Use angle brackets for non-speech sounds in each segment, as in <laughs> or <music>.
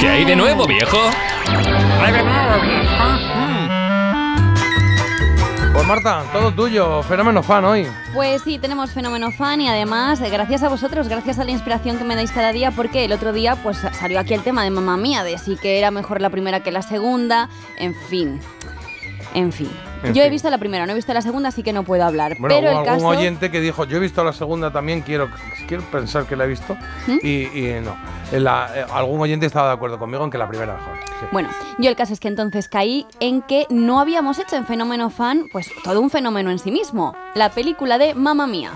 ¿Qué hay de nuevo, viejo? Pues Marta, todo tuyo, fenómeno fan hoy. Pues sí, tenemos fenómeno fan y además, eh, gracias a vosotros, gracias a la inspiración que me dais cada día, porque el otro día pues salió aquí el tema de mamá mía, de si que era mejor la primera que la segunda, en fin. En fin. En Yo he visto la primera, no he visto la segunda, así que no puedo hablar. Bueno, pero hubo el algún caso. oyente que dijo, yo he visto la segunda también, quiero, quiero pensar que la he visto. ¿Mm? Y, y no. La- eh, algún oyente estaba de acuerdo conmigo en que la primera mejor. sí. Bueno, yo el caso es que entonces caí en que no habíamos hecho en Fenómeno Fan, pues todo un fenómeno en sí mismo. La película de Mamma Mía.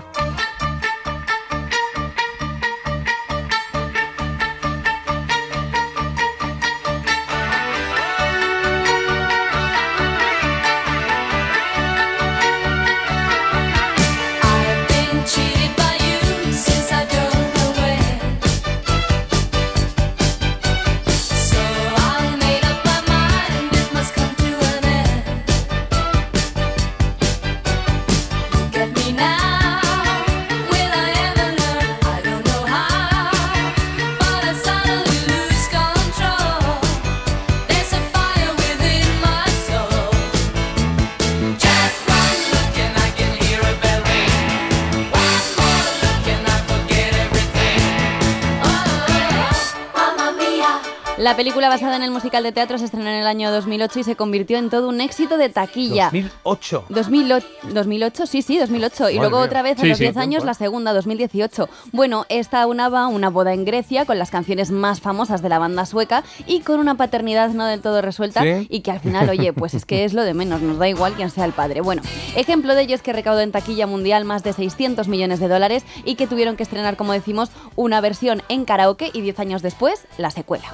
La película basada en el musical de teatro se estrenó en el año 2008 y se convirtió en todo un éxito de taquilla. 2008. 2008, 2008, sí, sí, 2008. Y luego mía. otra vez a Sí, los sí. 10 años la segunda, 2018. Bueno, esta unaba una boda en Grecia con las canciones más famosas de la banda sueca y con una paternidad no del todo resuelta ¿Sí? y que al final, oye, pues es que es lo de menos, nos da igual quién sea el padre. Bueno, ejemplo de ello es que recaudó en taquilla mundial más de 600 millones de dólares y que tuvieron que estrenar, como decimos, una versión en karaoke y 10 años después, la secuela.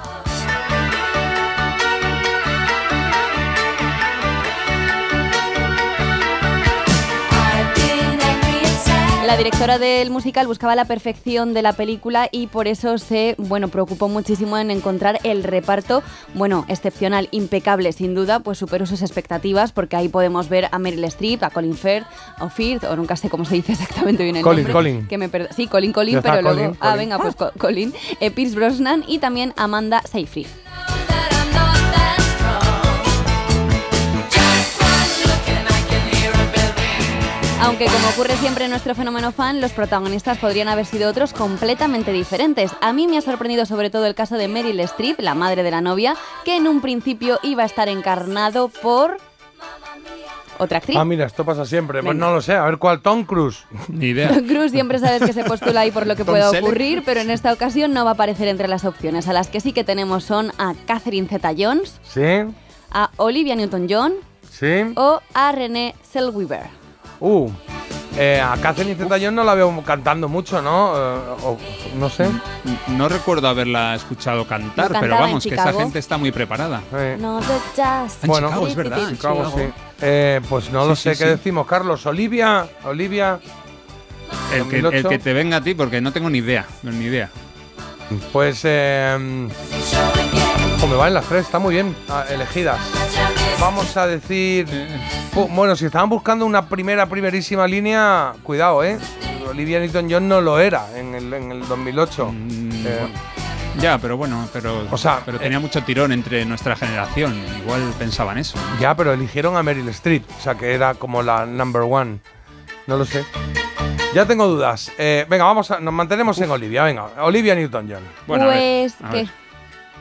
La directora del musical buscaba la perfección de la película y por eso se, bueno, preocupó muchísimo en encontrar el reparto, bueno, excepcional, impecable, sin duda, pues superó sus expectativas porque ahí podemos ver a Meryl Streep, a Colin Firth, o Firth, o nunca sé cómo se dice exactamente bien el Colin, nombre. Colin. Que me sí, Colin, Colin, pero luego, Colin, ah, venga, pues Co- Colin, eh, Pierce Brosnan y también Amanda Seyfried. Aunque como ocurre siempre en nuestro fenómeno fan, los protagonistas podrían haber sido otros completamente diferentes. A mí me ha sorprendido sobre todo el caso de Meryl Streep, la madre de la novia, que en un principio iba a estar encarnado por otra actriz. Ah, mira, esto pasa siempre. Pues no lo sé, a ver cuál, Tom Cruise. Ni idea. Tom Cruise siempre sabes que se postula ahí por lo que pueda ocurrir, pero en esta ocasión no va a aparecer entre las opciones. A las que sí que tenemos son a Catherine Zeta-Jones, ¿Sí? a Olivia Newton-John ¿Sí? o a René Zellweger. Uh. Eh, a Catherine Zeta-Jones no la veo cantando mucho, ¿no? Eh, o- no sé. No recuerdo haberla escuchado cantar, No pero vamos, que esa gente está muy preparada. Eh, No Bueno, Chicago, es verdad. Chicago, sí. Eh, pues no lo sé sí, qué sí. decimos, Carlos. Olivia, Olivia. El que, el 2008. que te venga a ti, porque no tengo ni idea. ni idea. Pues, eh, oh, me valen las tres, está muy bien ah, elegidas. Vamos a decir. Bueno, si estaban buscando una primera, primerísima línea, cuidado, ¿eh? Olivia Newton-John no lo era en el, en el 2008. Mm, Eh, Ya, pero bueno, pero, O sea, pero eh, tenía mucho tirón entre nuestra generación. Igual pensaban eso. ya, pero eligieron a Meryl Streep, o sea que era como la number one. No lo sé. Ya tengo dudas. Eh, venga, vamos a, nos mantenemos en Olivia. Venga, Olivia Newton-John. Bueno, a ver, pues, a ¿qué? ver.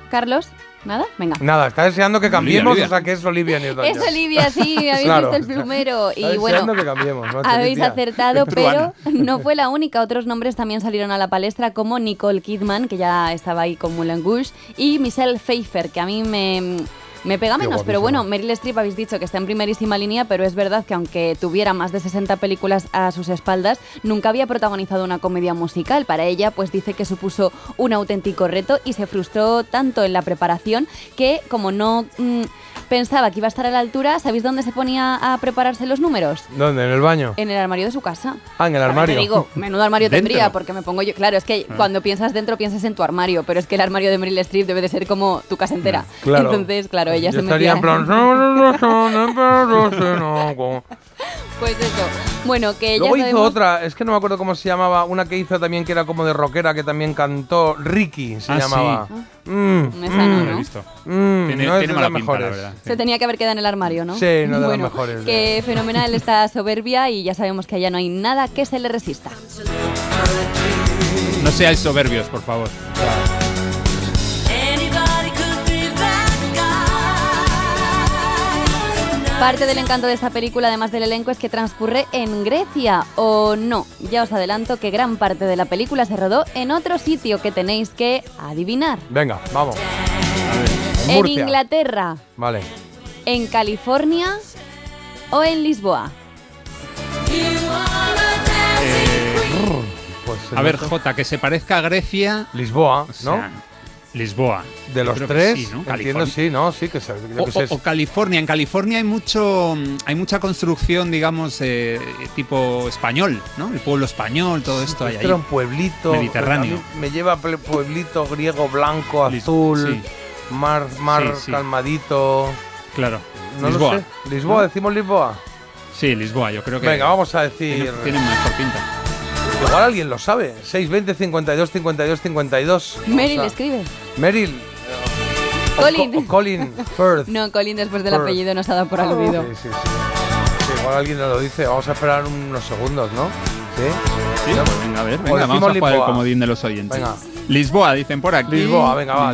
¿Carlos? ¿Nada? Venga. Nada, está deseando que cambiemos, Olivia. o sea que es Olivia Newton-John. Es Olivia, sí, <laughs> habéis Claro. visto el plumero. Está Y bueno, deseando que cambiemos. <laughs> macho, habéis tía. acertado, pero no fue la única. Otros nombres también salieron a la palestra, como Nicole Kidman, que ya estaba ahí con Moulin Rouge, y Michelle Pfeiffer, que a mí me, me pega menos. Pero bueno, Meryl Streep habéis dicho que está en primerísima línea, pero es verdad que aunque tuviera más de 60 películas a sus espaldas, nunca había protagonizado una comedia musical. Para ella, pues dice que supuso un auténtico reto y se frustró tanto en la preparación que como no mm, pensaba que iba a estar a la altura, ¿sabéis dónde se ponía a prepararse los números? ¿Dónde? ¿En el baño? En el armario de su casa. Ah, en el armario. Te digo, menudo armario tendría, porque me pongo yo. Claro, es que cuando piensas dentro piensas en tu armario, pero es que el armario de Meryl Streep debe de ser como tu casa entera. Claro. Entonces, claro, ella Yo se estaría metía. en plan. <laughs> Pues eso. Bueno, que ya Luego hizo sabemos- otra, es que no me acuerdo cómo se llamaba, una que hizo también que era como de rockera, que también cantó, Ricky se Ah, llamaba. sí. Mm, Esa no, No mm, lo he ¿no? visto. mm, Tiene, no es tiene de pinta, la mejores. verdad. Se tenía que haber quedado en el armario, ¿no? Sí, no de las mejores, Que fenomenal esta soberbia y ya sabemos que allá no hay nada que se le resista. No seáis soberbios, por favor. Anybody Parte del encanto de esta película, además del elenco, es que transcurre en Grecia, ¿o no? Ya os adelanto que gran parte de la película se rodó en otro sitio que tenéis que adivinar. Venga, vamos. En. Inglaterra, Vale. en California o en Lisboa. Are a. Pues ver, nota. Jota, que se parezca a Grecia. Lisboa, o ¿no? sea, Lisboa. de los tres, sí, ¿no? entiendo California. sí, ¿no? Sí, que se, O, que o- o California. En California hay mucho, hay mucha construcción, digamos, eh, tipo español, ¿no? El pueblo español, todo esto hay ahí. era un pueblito Mediterráneo. Me lleva pueblito griego blanco, azul, sí. mar, mar Sí, sí. calmadito. Claro. No Lisboa. lo sé. Lisboa, ¿No? decimos Lisboa. Sí, Lisboa, yo creo que. Venga, vamos a decir. tiene mejor pinta. Igual alguien lo sabe. 620 52 52 52. Vamos Meryl escribe. Meryl. Colin. O Colin Firth. No, Colin después del Por- apellido nos ha dado por aludido. Sí, sí, sí. Sí, igual alguien nos lo dice. Vamos a esperar unos segundos, ¿no? Sí. Sí, pues venga, a ver, venga, vamos a jugar el Lisboa. comodín de los oyentes. Venga. Lisboa, dicen por aquí. Lisboa, venga, va,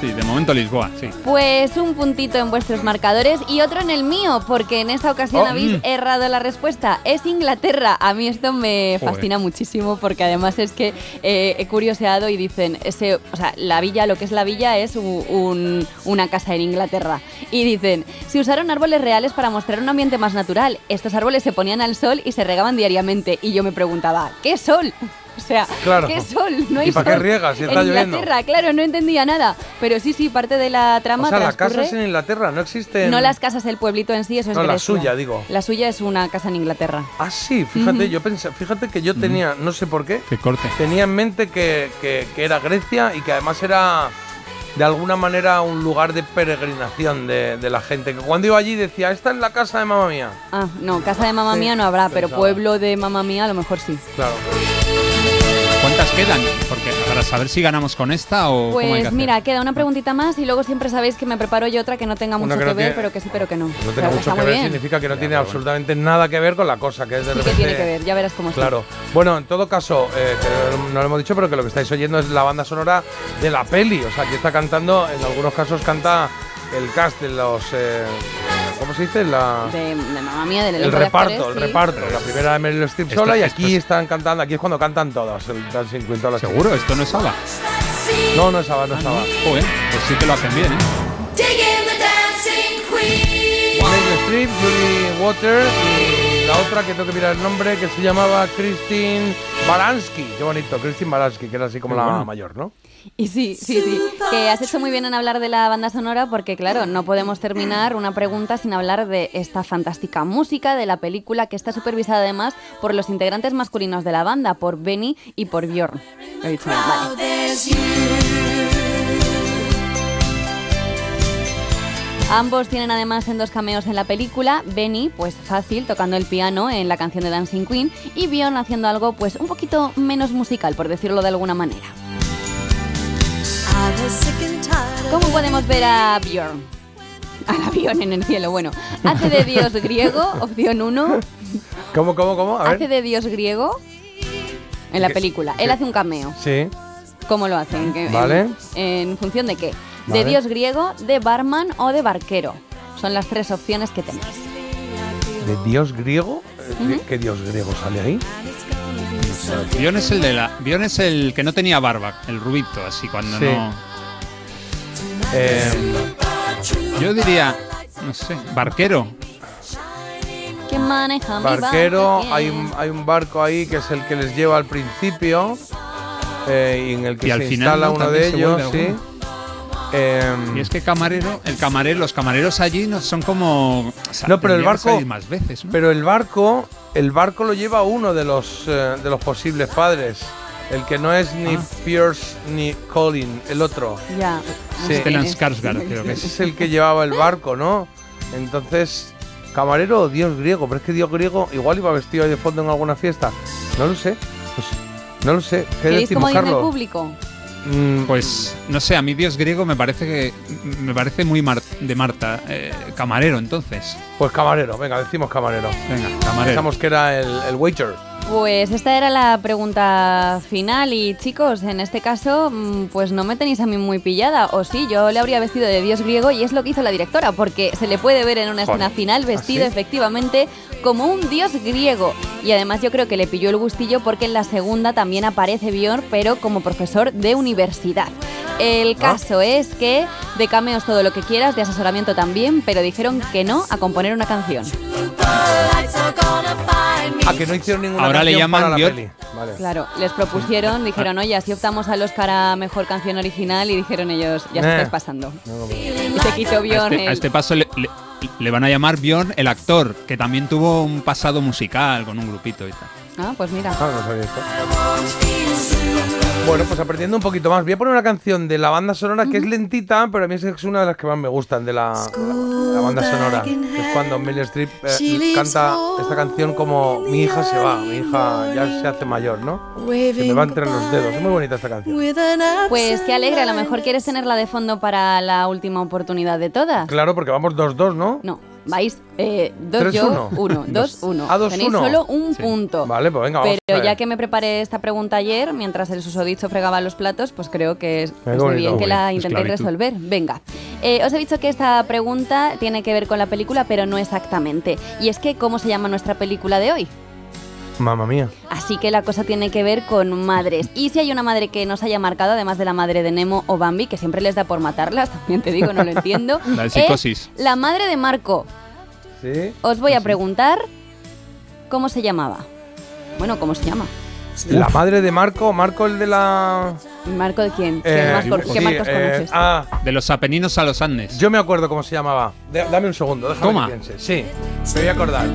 Sí, de momento Lisboa, sí. Pues un puntito en vuestros marcadores y otro en el mío, porque en esta ocasión Oh, habéis mm. errado la respuesta. Es Inglaterra. A mí esto me Joder. fascina muchísimo porque además es que eh, he curioseado y dicen, ese, o sea, la villa, lo que es la villa es un- una casa en Inglaterra. Y dicen, se usaron árboles reales para mostrar un ambiente más natural. Estos árboles se ponían al sol y se regaban diariamente. Y yo me preguntaba, ¿qué sol? O sea, Claro. ¿qué sol? No hay ¿Y para qué riegas si en está lloviendo? Inglaterra, claro, no entendía nada. Pero sí, sí, parte de la trama O sea, la casa transcurre- es en Inglaterra, no existen. No las casas del pueblito en sí, eso es No, la Grecia. suya, digo. La suya es una casa en Inglaterra. Ah, sí, fíjate, yo pensé, fíjate que yo tenía, no sé por qué, Qué corte. tenía en mente que, que- que era Grecia y que además era de alguna manera un lugar de peregrinación de, de la gente. Que cuando iba allí decía, esta es la casa de mamá mía. Ah, no, casa de mamá Sí, mía no habrá, pero pensaba. pueblo de mamá mía a lo mejor sí. Claro. ¿Cuántas quedan? Porque para saber si ganamos con esta o cómo hay que Pues hacer. mira, queda una preguntita más y luego siempre sabéis que me preparo yo otra que no tenga mucho que que, ver, tiene- pero que sí, pero que no. No Pero tiene mucho que ver, bien. significa que no Ya, tiene bueno. absolutamente nada que ver con la cosa, que es de Sí que repente... tiene que ver, ya verás cómo sí. Claro. Bueno, en todo caso, eh, que no lo hemos dicho, pero que lo que estáis oyendo es la banda sonora de la peli. O sea, aquí está cantando, en algunos casos canta el cast de los... eh, ¿Cómo se dice? La, De, de mamá mía, del el de reparto, actores, el sí. reparto. La primera de Meryl Streep Esto- sola y esto aquí es- están cantando, aquí es cuando cantan todas, el Dancing Queen, todas las ¿Seguro? ¿Esto no es ABBA? No, no estaba, no estaba. Joder, pues sí que lo hacen bien, ¿eh? Digging the dancing queen. Meryl Streep, Julie Water y la otra que tengo que mirar el nombre que se llamaba Christine Baranski. Qué bonito, Christine Baranski, que era así como Qué la bueno. mayor, ¿no? Y sí, sí, sí. Que has hecho muy bien en hablar de la banda sonora porque, claro, no podemos terminar una pregunta sin hablar de esta fantástica música de la película que está supervisada además por los integrantes masculinos de la banda, por Benny y por Bjorn. Lo he dicho bien, vale. Ambos tienen además en dos cameos en la película, Benny, pues fácil, tocando el piano en la canción de Dancing Queen, y Bjorn haciendo algo pues un poquito menos musical, por decirlo de alguna manera. ¿Cómo podemos ver a Bjorn? <laughs> Al avión en el cielo, bueno. Hace de dios griego, <laughs> opción 1. ¿Cómo, cómo, cómo? A Hace de dios griego en la ¿Qué- película. Él hace un cameo. Sí. ¿Cómo lo hace? ¿En, qué- en- Vale. en función de qué? Vale. De dios griego, de barman o de barquero. Son las tres opciones que tenéis. ¿De dios griego? Eh, ¿Qué dios griego sale ahí? Bion es el de la. Bion es el que no tenía barba, el rubito, así cuando Sí. no. Eh, Yo diría, no sé, barquero. ¿Quién maneja mi barquero, barca? hay un, hay un barco ahí que es el que les lleva al principio eh, y en el que Y se al final, instala ¿no? uno de ellos, sí. Eh, Y es que camarero, el camarero, los camareros allí no son como. o sea, No, pero el barco- salir más veces, ¿no? Pero el barco, el barco lo lleva uno de los eh, de los posibles padres. El que no es ni Ah. Pierce ni Colin, el otro. Ya. Sí. Stellan Es- Skarsgård, creo que Ese es. es el que llevaba el barco, ¿no? Entonces, Camarero o dios griego, pero es que dios griego igual iba vestido ahí de fondo en alguna fiesta. No lo sé. Pues, no lo sé. ¿Qué ¿Queréis decimos, Carlos? público? Mm, Pues no sé, a mí Dios griego me parece que me parece muy mar- de Marta. Eh, camarero, entonces. pues camarero, venga, decimos camarero. Venga, camarero. Pensamos que era el, el waiter. Pues esta era la pregunta final y chicos, en este caso, mm, pues no me tenéis a mí muy pillada. O sí, yo le habría vestido de dios griego y es lo que hizo la directora, porque se le puede ver en una escena Joder. final vestido ¿Ah, sí? efectivamente como un dios griego. Y además yo creo que le pilló el gustillo porque en la segunda también aparece Björn, pero como profesor de universidad. El caso es que de cameos todo lo que quieras, de asesoramiento también, pero dijeron que no a componer una canción. A que no hicieron ninguna Ahora le canción llaman para la Dios- peli. Vale. Claro, les propusieron, dijeron, oye, así optamos al Oscar a Mejor Canción Original y dijeron ellos, ya se Eh. estáis pasando. Y se quitó A Bjorn este, a el- este paso le, le- le van a llamar Bjorn el actor, que también tuvo un pasado musical con un grupito y tal. Ah, pues mira. Ah, no sabía esto. Bueno, pues aprendiendo un poquito más. Voy a poner una canción de la banda sonora que es lentita, pero a mí es una de las que más me gustan de la, la banda sonora. Que es cuando Meryl Streep eh, canta esta canción como mi hija se va, mi hija ya se hace mayor, ¿no? Se me va entre los dedos. Es muy bonita esta canción. Pues qué alegre, a lo mejor quieres tenerla de fondo para la última oportunidad de todas. Claro, porque vamos 2-2, ¿no? No, vais eh, dos Tres, yo, uno. uno, <laughs> dos, uno. Ah, dos, Tenéis uno. solo un punto. Vale, pues venga, vamos Pero a ver. ya que me preparé esta pregunta ayer, mientras el susodicho fregaba los platos, pues creo que es, bonito. bien que la intentéis resolver. Venga. Eh, os he dicho que esta pregunta tiene que ver con la película, pero no exactamente. Y es que, ¿cómo se llama nuestra película de hoy? Mamma mía. Así que la cosa tiene que ver con madres. Y si hay una madre que nos haya marcado, además de la madre de Nemo o Bambi, que siempre les da por matarlas, <laughs> también te digo, no lo entiendo. <laughs> La es psicosis. la madre de Marco. ¿Sí? Os voy a preguntar cómo se llamaba. Bueno, ¿cómo se llama? La madre de Marco, Marco el de la... ¿Marco de quién? ¿Qué, Eh, Marco- sí, qué Marcos eh, conoces? ah, De los Apeninos a los Andes. Yo me acuerdo cómo se llamaba. De- dame un segundo, déjame Toma. que piense. Sí, me voy a acordar.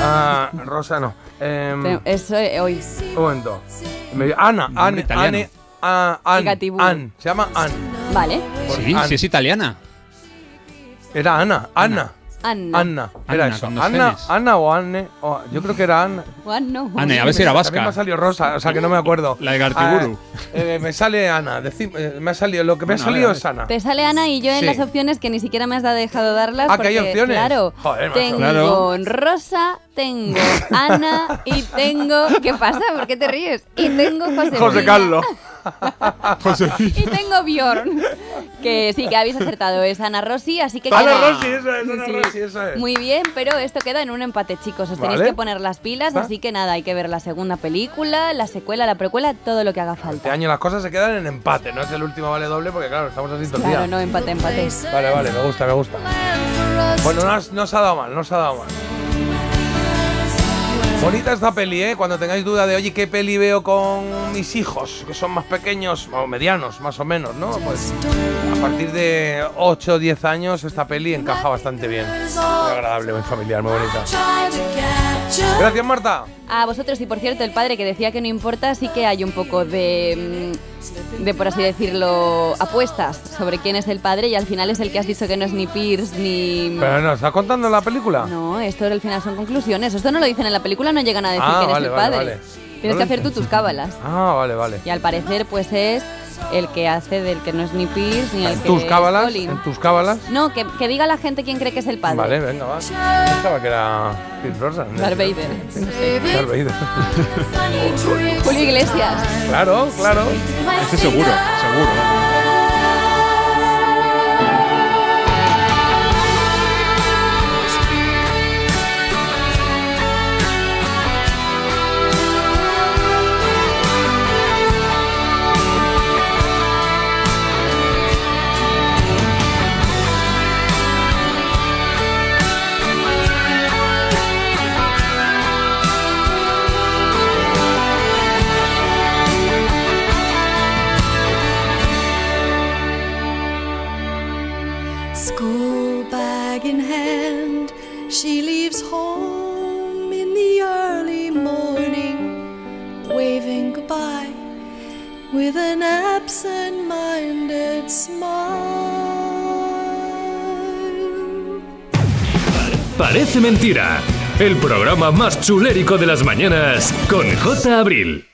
Ah, Rosa no. Eh, hoy. un momento. Me- Ana, Anne, italiano. Anne, ah, Ann, Gatiburu. Ann, se llama Ann. Vale. Sí, Ann. sí es italiana. Era Ana, Ana, Anna. Anna, era Anna, eso. Ana o Anne, o- yo creo que era Anna. No. Anne, a ver si era También me ha vasca. salido Rosa, o sea que no me acuerdo. La de Gartiburu. Ah, eh, me sale Ana, decim- eh, me ha salido, lo que me Bueno, ha a ver, salido a ver. es Ana. Te sale Ana y yo en Sí. las opciones que ni siquiera me has dejado darlas. Ah, que hay porque, opciones. Claro. Joder, macho. tengo Claro. Rosa, tengo Ana y tengo. ¿Qué pasa? ¿Por qué te ríes? Y tengo José. José. Carlos. <laughs> Y tengo Bjorn. Que sí, que habéis acertado. Es Ana Rossi, así que. Ana queda- Rossi, esa es, Ana sí. Rossi, esa es. Muy bien, pero esto queda en un empate, chicos. Os tenéis que poner las pilas, así que nada, hay que ver la segunda película, la secuela, la precuela, todo lo que haga Este falta. año las cosas se quedan en empate, no es el último vale doble porque claro, estamos así todo Claro, no, empate, empate. Vale, vale, me gusta, me gusta. Bueno, no, no os ha dado mal, no os ha dado mal. Bonita esta peli, ¿eh? Cuando tengáis duda de, oye, ¿qué peli veo con mis hijos? Que son más pequeños, o medianos, más o menos, ¿no? Pues a partir de 8 o 10 años esta peli encaja bastante bien. Muy agradable, muy familiar, muy bonita. Gracias, Marta. A vosotros, y por cierto, el padre que decía que no importa, sí que hay un poco de, mm, de, por así decirlo, apuestas sobre quién es el padre y al final es el que has dicho que no es ni Pierce ni... Pero no, ¿estás contando la película? No, esto al final son conclusiones. Esto no lo dicen en la película, no llegan a decir Ah, quién vale, es el vale, padre. vale. Tienes que hacer tú tus cábalas. Ah, vale, vale. Y al parecer, pues es el que hace del que no es ni Pierce ni el En que tus es Colin. en tus cábalas. No, que, que diga la gente quién cree que es el padre. Vale, venga, va. Pensaba que era Pierce Brosnan. ¿eh? Darth Vader. Darth Vader. <laughs> Julio Iglesias. claro, claro. <laughs> Ese seguro, seguro. Parece Mentira, el programa más chulérico de las mañanas con J. Abril.